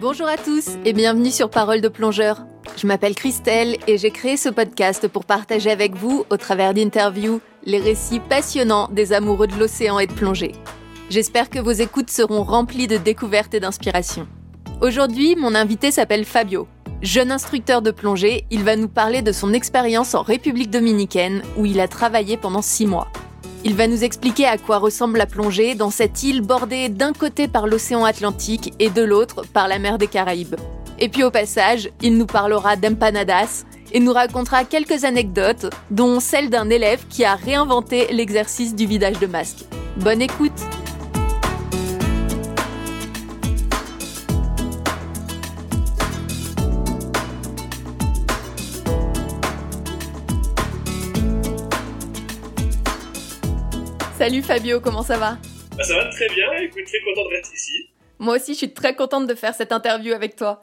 Bonjour à tous et bienvenue sur Parole de plongeur. Je m'appelle Christelle et j'ai créé ce podcast pour partager avec vous, au travers d'interviews, les récits passionnants des amoureux de l'océan et de plongée. J'espère que vos écoutes seront remplies de découvertes et d'inspiration. Aujourd'hui, mon invité s'appelle Fabio. Jeune instructeur de plongée, il va nous parler de son expérience en République dominicaine où il a travaillé pendant six mois. Il va nous expliquer à quoi ressemble la plongée dans cette île bordée d'un côté par l'océan Atlantique et de l'autre par la mer des Caraïbes. Et puis au passage, il nous parlera d'empanadas et nous racontera quelques anecdotes, dont celle d'un élève qui a réinventé l'exercice du vidage de masque. Bonne écoute Salut Fabio, comment ça va bah, Ça va très bien, écoute, très content d'être ici. Moi aussi, je suis très contente de faire cette interview avec toi.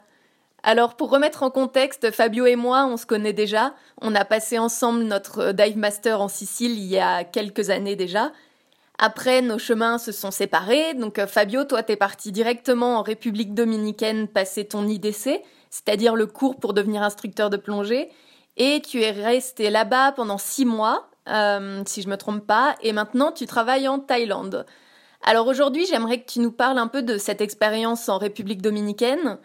Alors, pour remettre en contexte, Fabio et moi, on se connaît déjà. On a passé ensemble notre dive master en Sicile il y a quelques années déjà. Après, nos chemins se sont séparés. Donc, Fabio, toi, t'es parti directement en République dominicaine passer ton IDC, c'est-à-dire le cours pour devenir instructeur de plongée. Et tu es resté là-bas pendant six mois euh, si je me trompe pas, et maintenant tu travailles en Thaïlande. Alors aujourd'hui, j'aimerais que tu nous parles un peu de cette expérience en République dominicaine.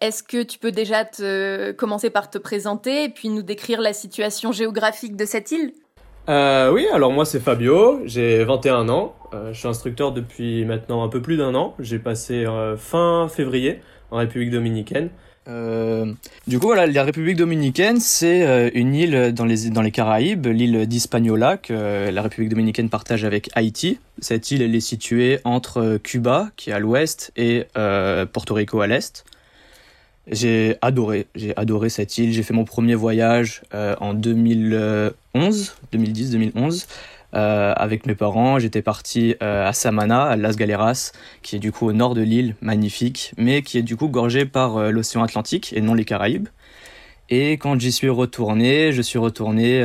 Est-ce que tu peux déjà te commencer par te présenter et puis nous décrire la situation géographique de cette île? Euh, Oui, alors moi c'est Fabio, j'ai 21 ans, euh, je suis instructeur depuis maintenant un peu plus d'un an. J'ai passé fin février en République dominicaine. Euh, du coup, voilà, la République dominicaine, c'est euh, une île dans les, Caraïbes, l'île d'Hispaniola, que euh, la République dominicaine partage avec Haïti. Cette île, elle est située entre Cuba, qui est à l'ouest, et Porto Rico à l'est. J'ai adoré, j'ai adoré cette île. J'ai fait mon premier voyage en 2011, 2010-2011. Euh, avec mes parents. J'étais parti euh, à Samana, à Las Galeras, qui est du coup au nord de l'île, magnifique, mais qui est du coup gorgé par euh, l'océan Atlantique et non les Caraïbes. Et quand j'y suis retourné, je suis retourné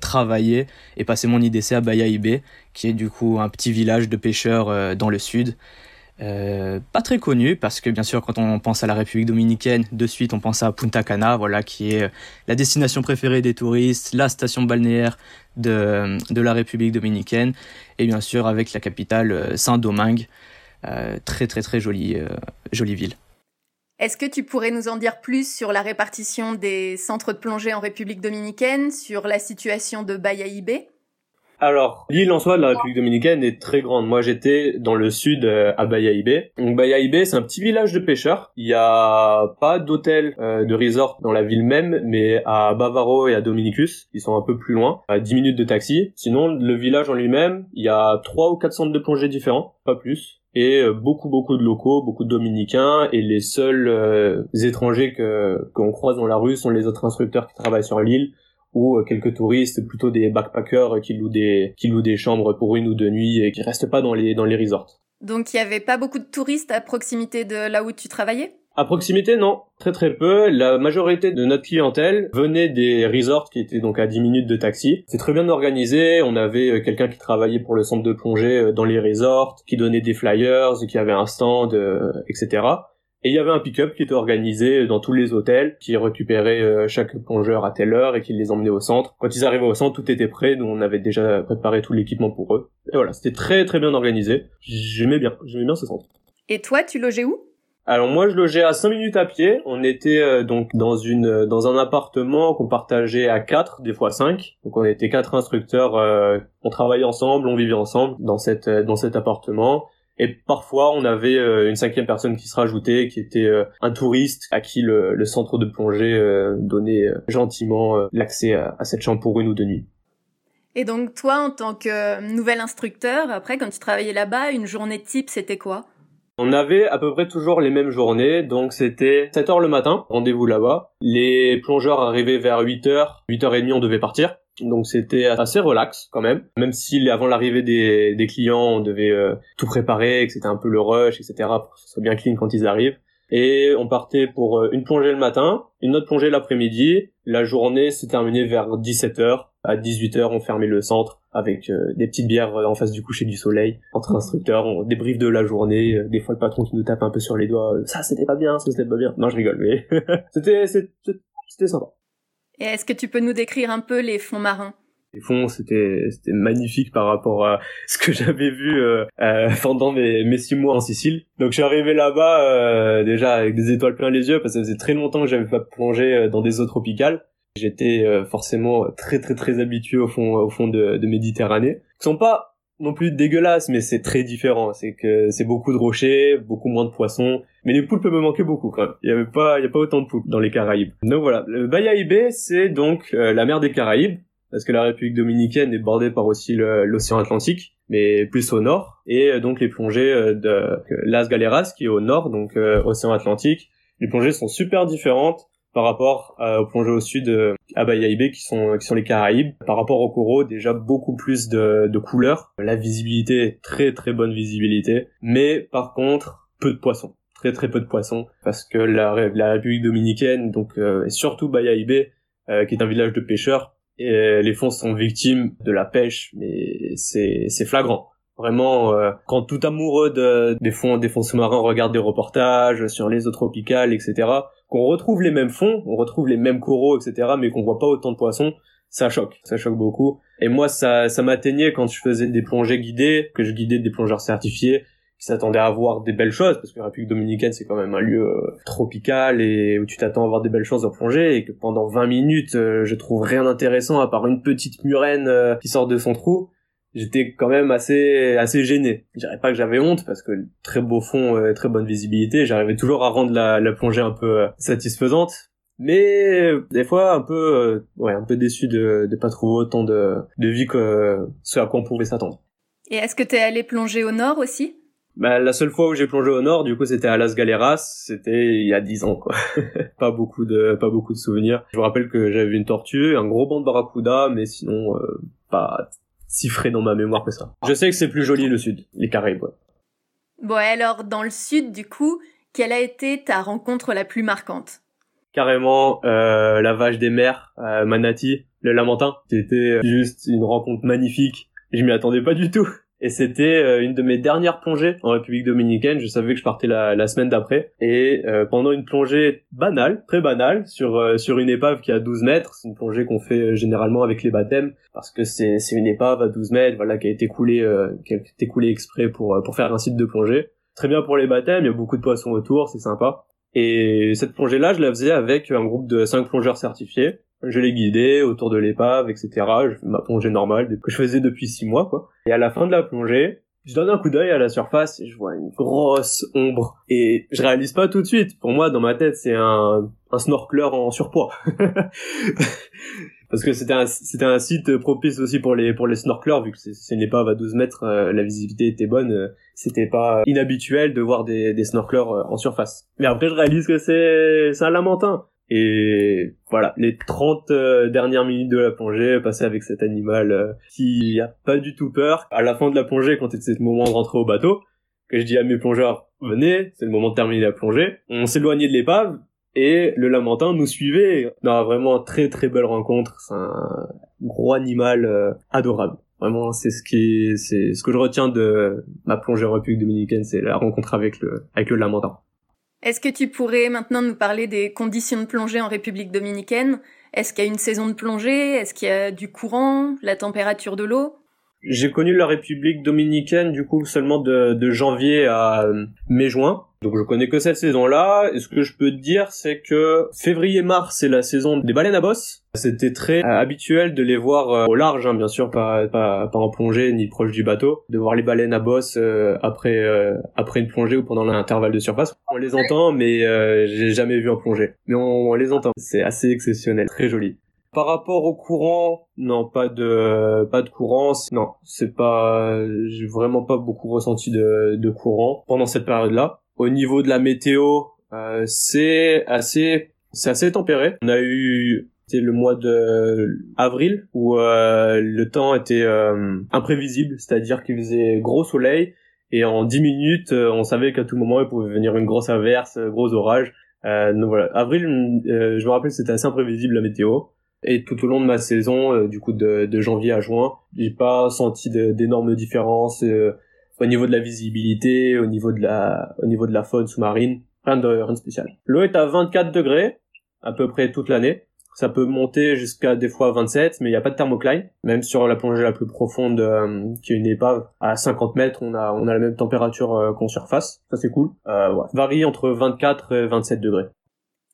travailler et passer mon IDC à Bayahibe, qui est du coup un petit village de pêcheurs dans le sud. Euh, pas très connu parce que bien sûr quand on pense à la République dominicaine, de suite on pense à Punta Cana, voilà qui est la destination préférée des touristes, la station balnéaire de, de la République dominicaine et bien sûr avec la capitale euh, Saint-Domingue, euh, très très très jolie jolie ville. Est-ce que tu pourrais nous en dire plus sur la répartition des centres de plongée en République dominicaine, sur la situation de Bayahibe alors, l'île en soi de la République dominicaine est très grande. Moi, j'étais dans le sud euh, à Bayahibe. Donc Bayahibe, c'est un petit village de pêcheurs. Il y a pas d'hôtel, euh, de resort dans la ville même, mais à Bavaro et à Dominicus, ils sont un peu plus loin, à 10 minutes de taxi. Sinon, le village en lui-même, il y a trois ou quatre centres de plongée différents, pas plus et euh, beaucoup beaucoup de locaux, beaucoup de dominicains et les seuls étrangers que qu'on croise dans la rue sont les autres instructeurs qui travaillent sur l'île ou euh, quelques touristes, plutôt des backpackers qui louent des qui louent des chambres pour une ou deux nuits et qui restent pas dans les dans les resorts. Donc il y avait pas beaucoup de touristes à proximité de là où tu travaillais? À proximité, non. Très très peu. La majorité de notre clientèle venait des resorts qui étaient donc à 10 minutes de taxi. C'est très bien organisé. On avait euh, quelqu'un qui travaillait pour le centre de plongée euh, dans les resorts, qui donnait des flyers, qui avait un stand, etc. Et il y avait un pick-up qui était organisé dans tous les hôtels, qui récupérait euh, chaque plongeur à telle heure et qui les emmenait au centre. Quand ils arrivaient au centre, tout était prêt, nous on avait déjà préparé tout l'équipement pour eux. Et voilà, c'était très très bien organisé. J'aimais bien, j'aimais bien ce centre. Et toi, tu logeais où? Alors moi je logeais à 5 minutes à pied. On était euh, donc dans une euh, dans un appartement qu'on partageait à 4, des fois 5. Donc on était quatre instructeurs, on travaillait ensemble, on vivait ensemble dans cette dans cet appartement. Et parfois, on avait euh, une cinquième personne qui se rajoutait, qui était euh, un touriste à qui le, centre de plongée euh, donnait gentiment l'accès à, cette chambre pour une ou deux nuits. Et donc, toi, en tant que nouvel instructeur, après, quand tu travaillais là-bas, une journée type, c'était quoi? On avait à peu près toujours les mêmes journées, donc c'était 7h le matin, rendez-vous là-bas. Les plongeurs arrivaient vers 8h, 8h30 on devait partir. Donc c'était assez relax quand même, même si avant l'arrivée des, des, clients, on devait euh, tout préparer, que c'était un peu le rush, etc. pour que ce soit bien clean quand ils arrivent. Et on partait pour euh, une plongée le matin, une autre plongée l'après-midi. La journée s'est terminée vers 17h. À 18h, on fermait le centre avec euh, des petites bières en face du coucher du soleil entre instructeurs, on débriefe de la journée, des fois le patron qui nous tape un peu sur les doigts, ça c'était pas bien, ça c'était pas bien. Non, je rigole, mais c'était sympa. Et est-ce que tu peux nous décrire un peu les fonds marins? Les fonds c'était c'était magnifique par rapport à ce que j'avais vu euh, euh, pendant mes, mes six mois en Sicile. Donc je suis arrivé là-bas euh, déjà avec des étoiles plein les yeux parce que ça faisait très longtemps que j'avais pas plongé dans des eaux tropicales. J'étais forcément très très très habitué au fond au fond de, de Méditerranée. Qui sont pas non plus dégueulasses, mais c'est très différent. C'est que c'est beaucoup de rochers, beaucoup moins de poissons. Mais les poulpes me manquaient beaucoup quand même. Il y avait pas, il y a pas autant de poulpes dans les Caraïbes. Donc voilà. Le Bayaïbé, c'est donc la mer des Caraïbes parce que la République dominicaine est bordée par aussi l'océan Atlantique, mais plus au nord, et euh, donc les plongées euh, de Las Galeras qui est au nord, donc euh, océan Atlantique. Les plongées sont super différentes par rapport aux plongées au sud à Bayahibe qui sont qui sont les Caraïbes. Par rapport au coraux, déjà beaucoup plus de, de couleurs. La visibilité très très bonne visibilité, mais par contre peu de poissons très très peu de poissons parce que la, République dominicaine donc et surtout Bayahibe qui est un village de pêcheurs les fonds sont victimes de la pêche, mais c'est c'est flagrant. Vraiment, euh, quand tout amoureux de, des fonds des fonds sous-marins regarde des reportages sur les eaux tropicales, etc., qu'on retrouve les mêmes fonds, on retrouve les mêmes coraux, etc., mais qu'on voit pas autant de poissons, ça choque, ça choque beaucoup. Et moi, ça, ça m'atteignait quand je faisais des plongées guidées, que je guidais des plongeurs certifiés, qui s'attendaient à voir des belles choses, parce que la République Dominicaine c'est quand même un lieu euh, tropical et où tu t'attends à voir des belles choses en plongée, et que pendant 20 minutes euh, je trouve rien d'intéressant à part une petite murène euh, qui sort de son trou, j'étais quand même assez assez gêné. Je dirais pas que j'avais honte parce que très beau fond, très bonne visibilité, j'arrivais toujours à rendre la, la plongée un peu satisfaisante. Mais des fois un peu ouais un peu déçu de de pas trouver autant de de vie que ce à quoi on pouvait s'attendre. Et est-ce que t'es allé plonger au nord aussi? Bah, la seule fois où j'ai plongé au nord, du coup, c'était à Las Galeras. C'était il y a dix ans, quoi. pas beaucoup de, pas beaucoup de souvenirs. Je me rappelle que j'avais vu une tortue, un gros banc de barracuda, mais sinon, euh, pas si frais dans ma mémoire que ça. Je sais que c'est plus joli le sud, les Caraïbes. Bon, alors, dans le sud, du coup, quelle a été ta rencontre la plus marquante? Carrément, euh, la vache des mers, euh, Manati, le Lamentin. C'était juste une rencontre magnifique. Je m'y attendais pas du tout. Et c'était euh, une de mes dernières plongées en République dominicaine. Je savais que je partais la, la semaine d'après. Et euh, pendant une plongée banale, très banale, sur euh, sur une épave qui a 12 mètres, c'est une plongée qu'on fait généralement avec les baptêmes, parce que c'est une épave à 12 mètres, voilà, qui a été coulée qui a été coulée exprès pour pour faire un site de plongée. Très bien pour les baptêmes, il y a beaucoup de poissons autour, c'est sympa. Et cette plongée-là, je la faisais avec un groupe de 5 plongeurs certifiés je l'ai guidé autour de l'épave, etc. Je fais ma plongée normale que je faisais depuis six mois, quoi. Et à la fin de la plongée, je donne un coup d'œil à la surface et je vois une grosse ombre. Et je réalise pas tout de suite. Pour moi, dans ma tête, c'est un, un snorkeleur en surpoids. Parce que c'était un, c'était un site propice aussi pour les, pour les snorkeleurs, vu que c'est une épave à 12 mètres, euh, la visibilité était bonne, euh, c'était pas inhabituel de voir des, des snorkeleurs euh, en surface. Mais après, je réalise que c'est, c'est un lamentin. Et voilà, les 30 euh, dernières minutes de la plongée passées avec cet animal euh, qui a pas du tout peur. À la fin de la plongée, quand c'était le moment de rentrer au bateau, que je dis à mes plongeurs, venez, c'est le moment de terminer la plongée. On s'éloignait de l'épave et le lamentin nous suivait. Non, vraiment très très belle rencontre. C'est un gros animal euh, adorable. Vraiment, c'est ce qui, c'est ce que je retiens de ma plongée en République dominicaine, c'est la rencontre avec le, avec le lamentin. Est-ce que tu pourrais maintenant nous parler des conditions de plongée en République dominicaine? Est-ce qu'il y a une saison de plongée? Est-ce qu'il y a du courant? La température de l'eau? J'ai connu la République dominicaine du coup seulement de, janvier à euh, mai-juin. Donc je connais que cette saison-là. Et ce que je peux te dire, c'est que février-mars, c'est la saison des baleines à bosse. C'était très euh, habituel de les voir euh, au large, hein, bien sûr, pas, pas, pas en plongée ni proche du bateau, de voir les baleines à bosse euh, après après une plongée ou pendant l'intervalle de surface. On les entend, mais j'ai jamais vu en plongée. Mais on, on les entend. C'est assez exceptionnel, très joli. Par rapport au courant, non, pas de pas de courant. Non, c'est pas, j'ai vraiment pas beaucoup ressenti de, de courant pendant cette période-là. Au niveau de la météo, euh, c'est assez c'est assez tempéré. On a eu c'était le mois de avril où euh, le temps était euh, imprévisible, c'est-à-dire qu'il faisait gros soleil et en 10 minutes, on savait qu'à tout moment il pouvait venir une grosse averse, gros orage. donc voilà, avril, je me rappelle, c'était assez imprévisible la météo. Et tout au long de ma saison, euh, du coup de, de, janvier à juin, j'ai pas senti d'énormes différences euh, au niveau de la visibilité, au niveau de la, au niveau de la faune sous-marine, rien de, rien de spécial. L'eau est à 24 degrés à peu près toute l'année. Ça peut monter jusqu'à des fois 27, mais il n'y a pas de thermocline. Même sur la plongée la plus profonde, euh, qui est une épave, à 50 mètres, on a, on a la même température qu'en surface. Ça c'est cool. Euh. Varie entre 24 et 27 degrés.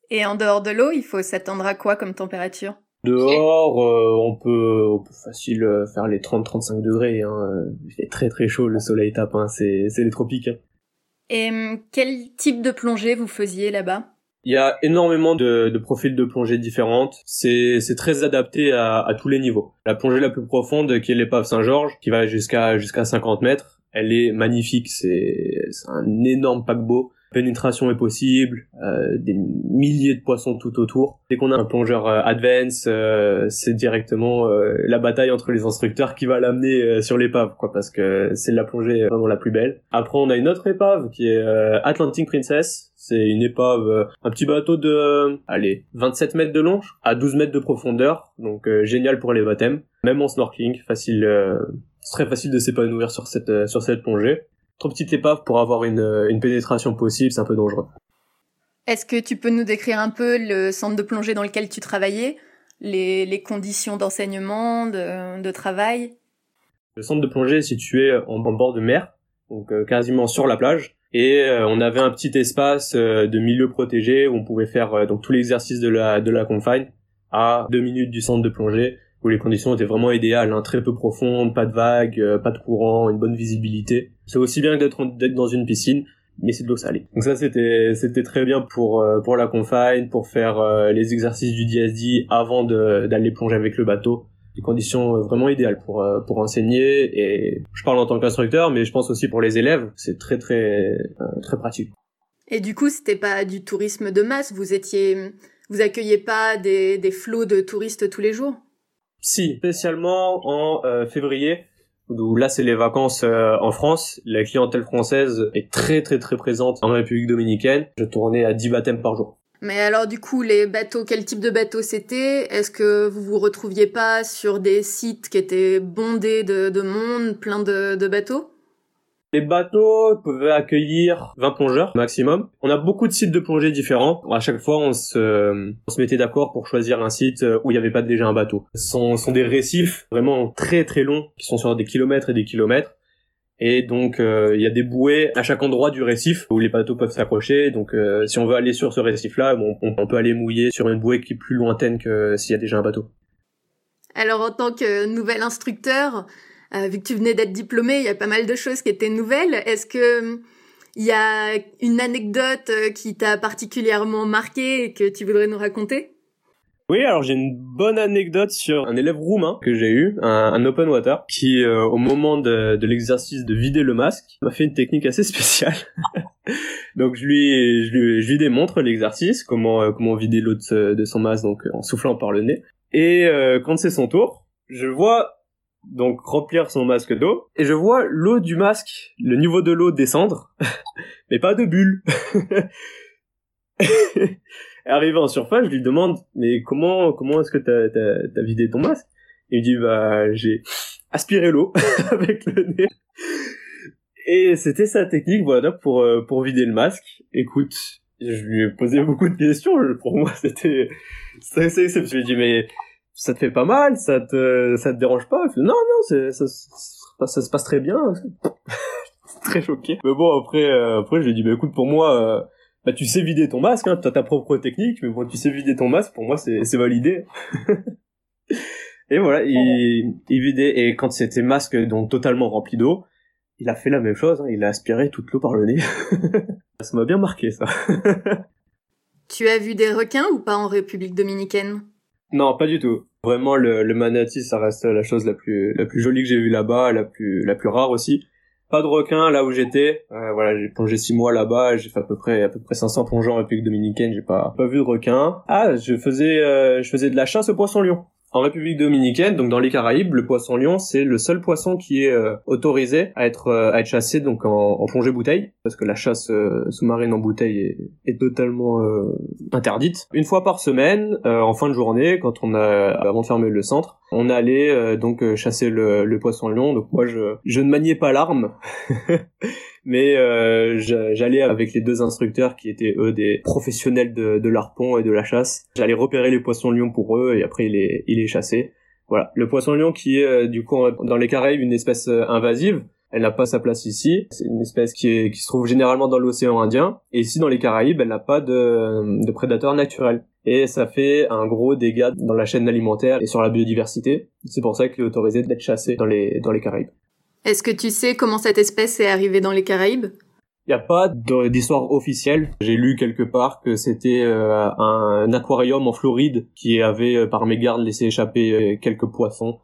Et en dehors de l'eau, il faut s'attendre à quoi comme température? Dehors, euh, on peut, on peut facile euh, faire les 30-35 degrés. Hein. Il fait très très chaud, le soleil tape, hein. c'est, c'est les tropiques. Hein. Et hum, quel type de plongée vous faisiez là-bas? Il y a énormément de, de profils de plongée différentes. C'est, c'est très adapté à, à tous les niveaux. La plongée la plus profonde, qui est l'épave Saint-Georges, qui va jusqu'à jusqu'à 50 mètres, elle est magnifique. C'est, c'est un énorme paquebot pénétration est possible, euh, des milliers de poissons tout autour. Dès qu'on a un plongeur euh, advance, euh, c'est directement la bataille entre les instructeurs qui va l'amener sur l'épave, quoi, parce que c'est la plongée vraiment la plus belle. Après, on a une autre épave qui est Atlantic Princess. C'est une épave, un petit bateau de, allez, 27 mètres de long, à 12 mètres de profondeur, donc génial pour les baptêmes. Même en snorkeling, facile, très facile de s'épanouir sur cette sur cette plongée trop petite épave pour avoir une, une pénétration possible, c'est un peu dangereux. Est-ce que tu peux nous décrire un peu le centre de plongée dans lequel tu travaillais, les, les conditions d'enseignement, de, de, travail? Le centre de plongée est situé en, bord de mer, donc euh, quasiment sur la plage, et euh, on avait un petit espace euh, de milieu protégé où on pouvait faire donc tout l'exercice de la de la confine à deux minutes du centre de plongée où les conditions étaient vraiment idéales, hein, très peu profondes, pas de vagues, euh, pas de courant, une bonne visibilité. C'est aussi bien que d'être dans une piscine, mais c'est de l'eau salée. Donc ça c'était c'était très bien pour euh, pour la confine, pour faire euh, les exercices du DSD avant d'aller plonger avec le bateau. Des conditions vraiment idéales pour pour enseigner et je parle en tant qu'instructeur, mais je pense aussi pour les élèves, c'est très très très pratique. Et du coup, c'était pas du tourisme de masse, vous étiez vous accueillez pas des des flots de touristes tous les jours? Si, spécialement en euh, février, où là c'est les vacances euh, en France, la clientèle française est très très très présente en République dominicaine. Je tournais à 10 baptêmes par jour. Mais alors du coup, les bateaux, quel type de bateau c'était? Est-ce que vous vous retrouviez pas sur des sites qui étaient bondés de, de monde, plein de, de bateaux? Les bateaux peuvent accueillir 20 plongeurs maximum. On a beaucoup de sites de plongée différents. À chaque fois, on se, on se mettait d'accord pour choisir un site où il n'y avait pas déjà un bateau. Ce sont, des récifs vraiment très très longs qui sont sur des kilomètres et des kilomètres. Et donc euh, il y a des bouées à chaque endroit du récif où les bateaux peuvent s'accrocher. Donc euh, si on veut aller sur ce récif-là, on, peut aller mouiller sur une bouée qui est plus lointaine que s'il y a déjà un bateau. Alors en tant que nouvel instructeur, euh, vu que tu venais d'être diplômé, il y a pas mal de choses qui étaient nouvelles. Est-ce que il y a une anecdote euh, qui t'a particulièrement marqué et que tu voudrais nous raconter? Oui, alors j'ai une bonne anecdote sur un élève roumain que j'ai eu, un, open water, qui euh, au moment de, l'exercice de vider le masque, m'a fait une technique assez spéciale. donc je lui, démontre l'exercice, comment vider l'eau de, de, son masque, donc en soufflant par le nez. Et quand c'est son tour, je vois donc remplir son masque d'eau et je vois l'eau du masque, le niveau de l'eau descendre, mais pas de bulle. Arrivé en surface, je lui demande mais comment comment est-ce que t'as vidé ton masque? Il me dit bah j'ai aspiré l'eau avec le nez. Et c'était sa technique voilà pour euh, pour vider le masque. Écoute, je lui ai posé beaucoup de questions. Pour moi, c'était c'est c'est Je lui ai dit mais ça te fait pas mal, ça te, ça te dérange pas? Non, non, c'est, ça, ça, se passe très bien. très choqué. Mais bon, après, euh, après, je lui ai dit, bah écoute, pour moi, euh, bah tu sais vider ton masque, hein, t'as ta propre technique, mais bon, tu sais vider ton masque, pour moi, c'est, c'est validé. et voilà, il, il vidait, et quand c'était masque donc totalement rempli d'eau, il a fait la même chose, hein, il a aspiré toute l'eau par le nez. ça m'a bien marqué, ça. tu as vu des requins ou pas en République dominicaine? Non, pas du tout. Vraiment, le, le manatee, ça reste la chose la plus, la plus jolie que j'ai vue là-bas, la plus, la plus rare aussi. Pas de requins là où j'étais. Euh, voilà, j'ai plongé six mois là-bas. J'ai fait à peu près, à peu près 500 plongeons en République dominicaine. J'ai pas, pas vu de requins. Ah, je faisais, euh, je faisais de la chasse au poisson lion. En République dominicaine, donc dans les Caraïbes, le poisson lion, c'est le seul poisson qui est euh, autorisé à être euh, à être chassé donc en, en, plongée bouteille, parce que la chasse euh, sous-marine en bouteille est, est totalement interdite. Une fois par semaine, en fin de journée, quand on a avant de fermer le centre, on allait donc chasser le, le, poisson lion. Donc moi, je je ne maniais pas l'arme. mais euh, j'allais avec les deux instructeurs qui étaient eux des professionnels de, de l'arpon et de la chasse. J'allais repérer les poissons lions pour eux et après ils les, chassaient. Voilà, le poisson lion qui est euh, du coup dans les Caraïbes une espèce euh, invasive. Elle n'a pas sa place ici. C'est une espèce qui, est, qui se trouve généralement dans l'océan Indien. Et ici, dans les Caraïbes, elle n'a pas de, de prédateurs naturels. Et ça fait un gros dégât dans la chaîne alimentaire et sur la biodiversité. C'est pour ça qu'il est autorisé d'être chassé dans les, dans les Caraïbes. Est-ce que tu sais comment cette espèce est arrivée dans les Caraïbes? Il n'y a pas d'histoire officielle. J'ai lu quelque part que c'était euh, un aquarium en Floride qui avait euh, par mégarde laissé échapper euh, quelques poissons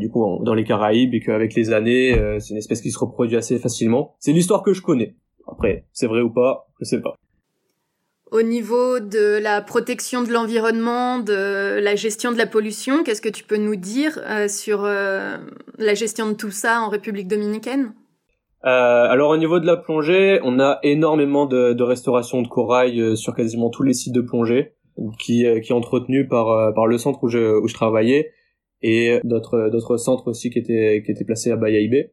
du coup dans les Caraïbes et qu'avec les années c'est une espèce qui se reproduit assez facilement. C'est l'histoire que je connais. Après, c'est vrai ou pas, je sais pas. Au niveau de la protection de l'environnement, de la gestion de la pollution, qu'est-ce que tu peux nous dire euh, sur euh, la gestion de tout ça en République dominicaine? Euh, alors au niveau de la plongée, on a énormément de, restauration de corail sur quasiment tous les sites de plongée, qui, qui est entretenu par, par le centre où je, où je travaillais et d'autres d'autres centres aussi qui étaient qui étaient placés à Bayaïbé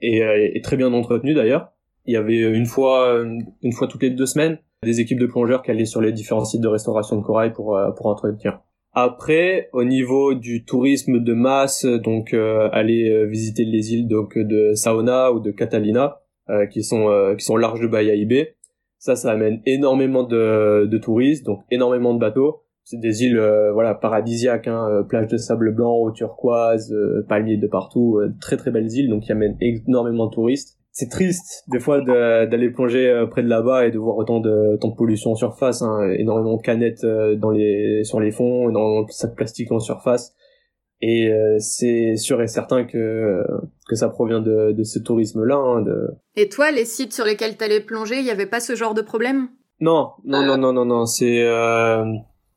et, et très bien entretenu d'ailleurs. Il y avait une fois une fois toutes les deux semaines des équipes de plongeurs qui allaient sur les différents sites de restauration de corail pour euh, pour entretenir. Après, au niveau du tourisme de masse, donc euh, aller euh, visiter les îles donc de Saona ou de Catalina, qui sont qui sont larges de Bayaïbé, ça, ça amène énormément de, de touristes, donc énormément de bateaux. C'est des îles voilà paradisiaques, hein, plages de sable blanc, eau turquoise, palmiers de partout, très très belles îles, donc qui amènent énormément de touristes c'est triste des fois d'aller plonger euh, près de là-bas et de voir autant de, tant de pollution en surface, hein, énormément de canettes euh, dans les, sur les fonds, énormément de sacs plastiques en surface. Et euh, c'est sûr et certain que, que ça provient de, de ce tourisme-là. Hein, de... Et toi, les sites sur lesquels t'allais plonger, il n'y avait pas ce genre de problème? Non, non, non, non, non, non. C'est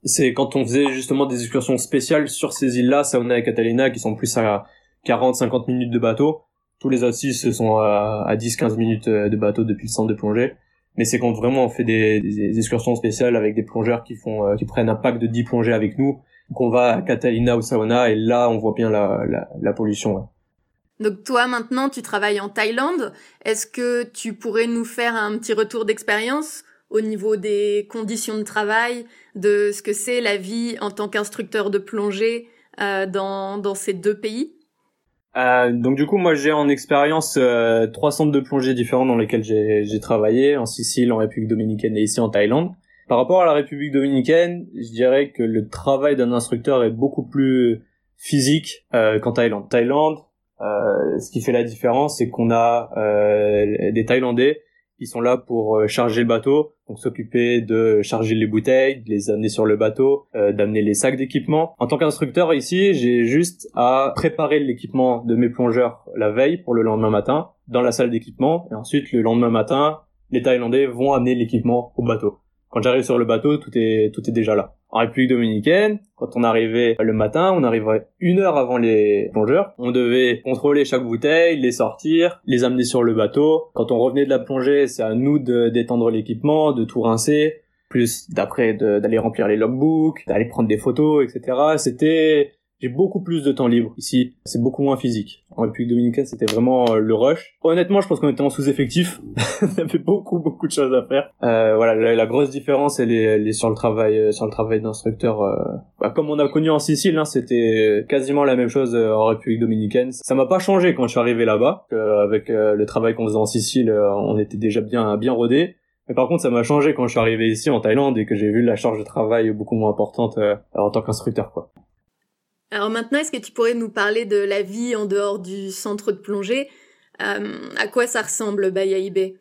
c'est quand on faisait justement des excursions spéciales sur ces îles-là, Sauna et Catalina, qui sont plus à 40-50 minutes de bateau tous les autres se sont à, à 10-15 minutes euh, de bateau depuis le centre de plongée. Mais c'est quand vraiment on fait des, excursions spéciales avec des plongeurs qui font, euh, qui prennent un pack de 10 plongées avec nous, qu'on va à Catalina ou Sauna et là on voit bien la, la, la pollution. Donc toi maintenant tu travailles en Thaïlande. Est-ce que tu pourrais nous faire un petit retour d'expérience au niveau des conditions de travail, de ce que c'est la vie en tant qu'instructeur de plongée euh, dans, dans ces deux pays? Euh, donc du coup, moi j'ai en expérience euh, trois centres de plongée différents dans lesquels j'ai travaillé, en Sicile, en République dominicaine et ici en Thaïlande. Par rapport à la République dominicaine, je dirais que le travail d'un instructeur est beaucoup plus physique euh, qu'en Thaïlande. Thaïlande, euh, ce qui fait la différence, c'est qu'on a euh, des Thaïlandais qui sont là pour euh, charger le bateau, donc s'occuper de charger les bouteilles, de les amener sur le bateau, euh, d'amener les sacs d'équipement. En tant qu'instructeur ici, j'ai juste à préparer l'équipement de mes plongeurs la veille pour le lendemain matin dans la salle d'équipement, et ensuite le lendemain matin, les Thaïlandais vont amener l'équipement au bateau. Quand j'arrive sur le bateau, tout est tout est déjà là. En République dominicaine, quand on arrivait le matin, on arrivait une heure avant les plongeurs. On devait contrôler chaque bouteille, les sortir, les amener sur le bateau. Quand on revenait de la plongée, c'est à nous de d'étendre l'équipement, de tout rincer, plus d'après d'aller remplir les logbooks, d'aller prendre des photos, etc. C'était j'ai beaucoup plus de temps libre ici. C'est beaucoup moins physique. En République dominicaine, c'était vraiment euh, le rush. Honnêtement, je pense qu'on était en sous-effectif. Y avait beaucoup, beaucoup de choses à faire. Euh, voilà, la, grosse différence, elle est, elle est, sur le travail, euh, sur le travail d'instructeur. Euh... Bah, comme on a connu en Sicile, hein, c'était quasiment la même chose euh, en République dominicaine. Ça m'a pas changé quand je suis arrivé là-bas. avec le travail qu'on faisait en Sicile, on était déjà bien, bien rodé. Mais par contre, ça m'a changé quand je suis arrivé ici en Thaïlande et que j'ai vu la charge de travail beaucoup moins importante en tant qu'instructeur, quoi. Alors maintenant, est-ce que tu pourrais nous parler de la vie en dehors du centre de plongée? Euh, À quoi ça ressemble Bayaïbé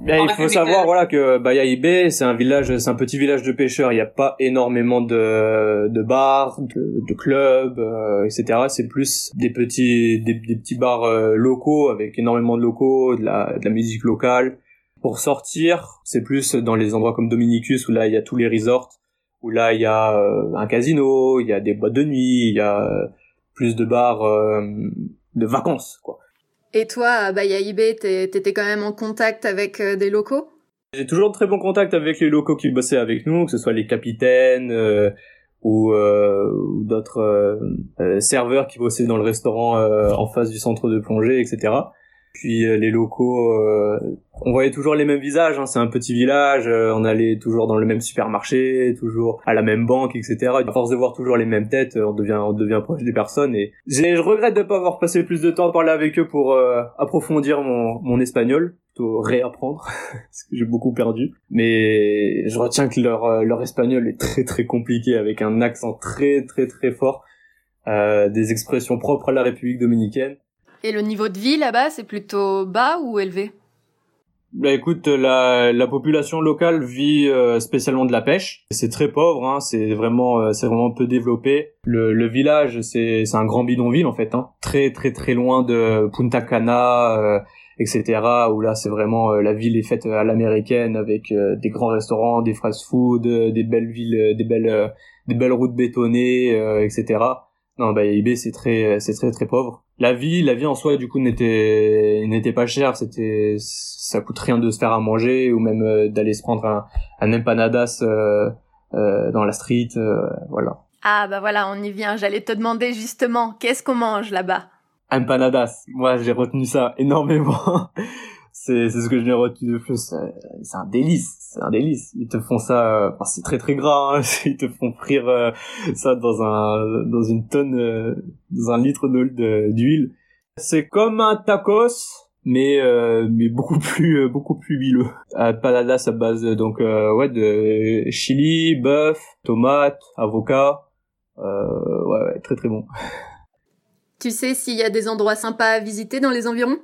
ben, il faut savoir voilà que Bayaïbé c'est un village, c'est un petit village de pêcheurs. Il n'y a pas énormément de, de bars, de, clubs, euh, etc. C'est plus des petits des, des petits bars euh, locaux avec énormément de locaux, de la, de la musique locale. Pour sortir, c'est plus dans les endroits comme Dominicus où là il y a tous les resorts où là il y a un casino, il y a des boîtes de nuit, il y a plus de bars de vacances, quoi. Et toi, Bayaïbé, t'étais quand même en contact avec des locaux? J'ai toujours de très bons contacts avec les locaux qui bossaient avec nous, que ce soit les capitaines, ou, euh, d'autres euh, euh, serveurs qui bossaient dans le restaurant en face du centre de plongée, etc. Puis les locaux, on voyait toujours les mêmes visages. Hein, c'est un petit village, on allait toujours dans le même supermarché, toujours à la même banque, etc. À force de voir toujours les mêmes têtes, on devient on devient proche des personnes. Et je regrette de pas avoir passé plus de temps à parler avec eux pour approfondir mon, mon espagnol réapprendre parce que j'ai beaucoup perdu mais je retiens que leur euh, leur espagnol est très très compliqué avec un accent très très très fort euh, des expressions propres à la République dominicaine et le niveau de vie là-bas c'est plutôt bas ou élevé? Bah écoute, la, la population locale vit euh, spécialement de la pêche. C'est très pauvre, hein, c'est vraiment euh, c'est vraiment peu développé. Le, le village c'est c'est un grand bidonville en fait, hein, très très très loin de Punta Cana, etc. Où là, c'est vraiment euh, la ville est faite à l'américaine avec euh, des grands restaurants, des fast-food, euh, des belles villes, des belles, des belles routes bétonnées, etc. Non, bah IB c'est très, c'est très très pauvre. La vie, la vie en soi, du coup, n'était, n'était pas chère. C'était, ça coûte rien de se faire à manger ou même d'aller se prendre un, un empanadas dans la street, voilà. Ah bah voilà, on y vient. J'allais te demander justement, qu'est-ce qu'on mange là-bas? Empanadas. Moi, j'ai retenu ça énormément. c'est c'est ce que je retenu de plus. C'est un délice, c'est un délice. Ils te font ça, enfin, c'est très très gras. Hein. Ils te font frire euh, ça dans un dans une tonne, euh, dans un litre d'huile. C'est comme un tacos, mais euh, mais beaucoup plus beaucoup plus huileux. À base donc ouais de chili, bœuf, tomate, avocat. ouais, ouais très très bon. Tu sais s'il y a des endroits sympas à visiter dans les environs?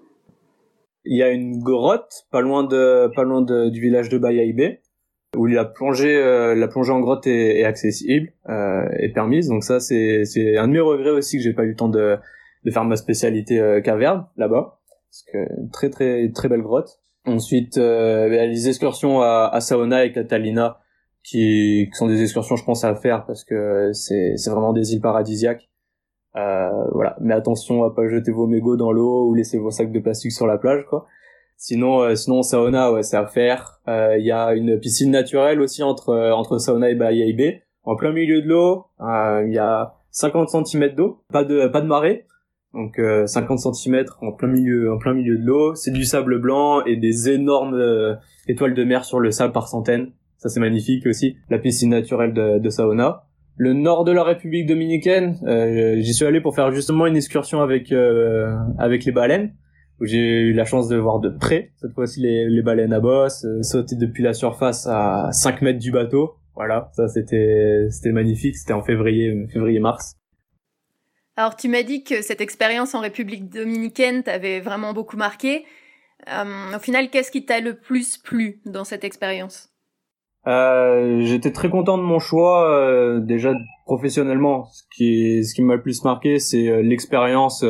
Il y a une grotte pas loin de pas loin du village de Bayaïbé où la plongée euh, la plongée en grotte est, accessible euh, et permise. Donc ça c'est c'est un de mes regrets aussi que j'ai pas eu le temps de de faire ma spécialité euh, caverne là-bas parce que très très très belle grotte. Ensuite euh, a les excursions à, à Saona et Catalina qui, qui sont des excursions je pense à faire parce que c'est c'est vraiment des îles paradisiaques euh, voilà, mais attention à pas jeter vos mégots dans l'eau ou laisser vos sacs de plastique sur la plage, quoi. Sinon, euh, sinon sauna, ouais, c'est à faire. Euh, il y a une piscine naturelle aussi entre entre sauna et Bahia Bay, en plein milieu de l'eau. Il y a 50 cm d'eau, pas de pas de marée. Donc 50 cm en plein milieu en plein milieu de l'eau, c'est du sable blanc et des énormes étoiles de mer sur le sable par centaines. Ça c'est magnifique aussi. La piscine naturelle de, de sauna le nord de la République dominicaine. Euh, j'y suis allé pour faire justement une excursion avec euh, avec les baleines. Où j'ai eu la chance de voir de près cette fois-ci les, baleines à bosse, euh, sauter depuis la surface à 5 mètres du bateau. Voilà, ça c'était c'était magnifique. C'était en février février mars. Alors tu m'as dit que cette expérience en République dominicaine t'avait vraiment beaucoup marqué. au final, qu'est-ce qui t'a le plus plu dans cette expérience? Euh, j'étais très content de mon choix euh, déjà professionnellement. Ce qui ce qui m'a le plus marqué, c'est euh, l'expérience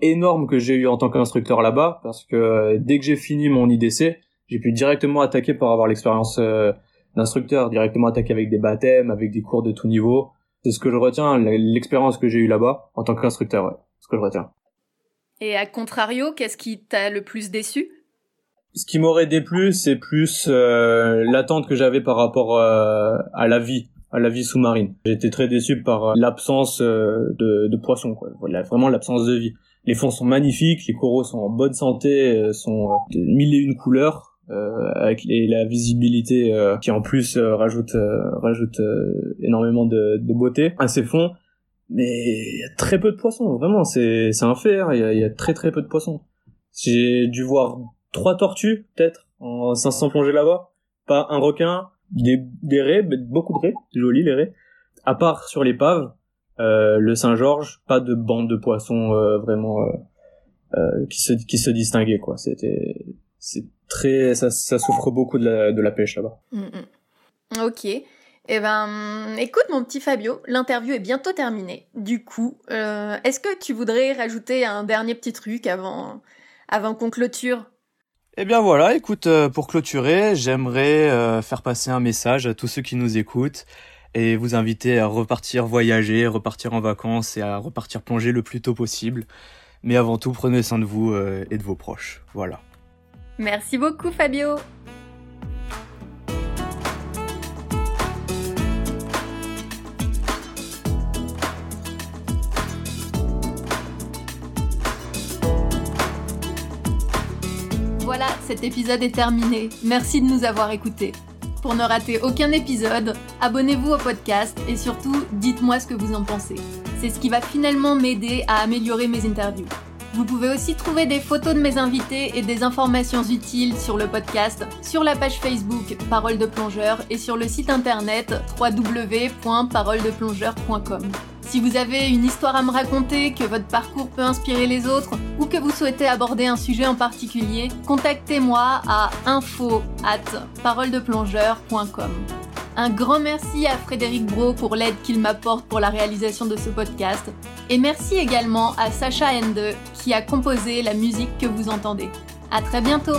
énorme que j'ai eue en tant qu'instructeur là-bas, parce que dès que j'ai fini mon IDC, j'ai pu directement attaquer pour avoir l'expérience d'instructeur, directement attaquer avec des baptêmes, avec des cours de tout niveau. C'est ce que je retiens, l'expérience que j'ai eue là-bas en tant qu'instructeur, ouais, ce que je retiens. Et à contrario, qu'est-ce qui t'a le plus déçu? Ce qui m'aurait déplu, c'est plus euh, l'attente que j'avais par rapport euh, à la vie, à la vie sous-marine. J'étais très déçu par euh, l'absence de, de poissons, quoi. Voilà, vraiment l'absence de vie. Les fonds sont magnifiques, les coraux sont en bonne santé, sont de mille et une couleurs, avec la visibilité qui en plus rajoute rajoute énormément de, de beauté à ces fonds. Mais il y a très peu de poissons, vraiment, c'est c'est un fait. Hein. Il y, a, y a très très peu de poissons. J'ai dû voir trois tortues peut-être en 500 plongées là-bas, pas un requin, des, des raies, beaucoup de raies, jolies les raies. À part sur l'épave, euh, le Saint-Georges, pas de bande de poissons euh, vraiment euh, qui se qui se distinguaient quoi. C'était c'est très ça, ça souffre beaucoup de la, pêche là-bas. Ok. Eh ben, écoute mon petit Fabio, l'interview est bientôt terminée. Du coup, est-ce que tu voudrais rajouter un dernier petit truc avant avant qu'on clôture? Eh bien voilà, écoute, euh, pour clôturer, j'aimerais euh, faire passer un message à tous ceux qui nous écoutent et vous inviter à repartir voyager, repartir en vacances et à repartir plonger le plus tôt possible. Mais avant tout, prenez soin de vous euh, et de vos proches. Voilà. Merci beaucoup Fabio. Cet épisode est terminé. Merci de nous avoir écoutés. Pour ne rater aucun épisode, abonnez-vous au podcast et surtout, dites-moi ce que vous en pensez. C'est ce qui va finalement m'aider à améliorer mes interviews. Vous pouvez aussi trouver des photos de mes invités et des informations utiles sur le podcast, sur la page Facebook Parole de plongeur et sur le site internet www.paroledeplongeur.com. Si vous avez une histoire à me raconter, que votre parcours peut inspirer les autres ou que vous souhaitez aborder un sujet en particulier, contactez-moi à info at. Un grand merci à Frédéric Bro pour l'aide qu'il m'apporte pour la réalisation de ce podcast. Et merci également à Sacha Ende qui a composé la musique que vous entendez. À très bientôt!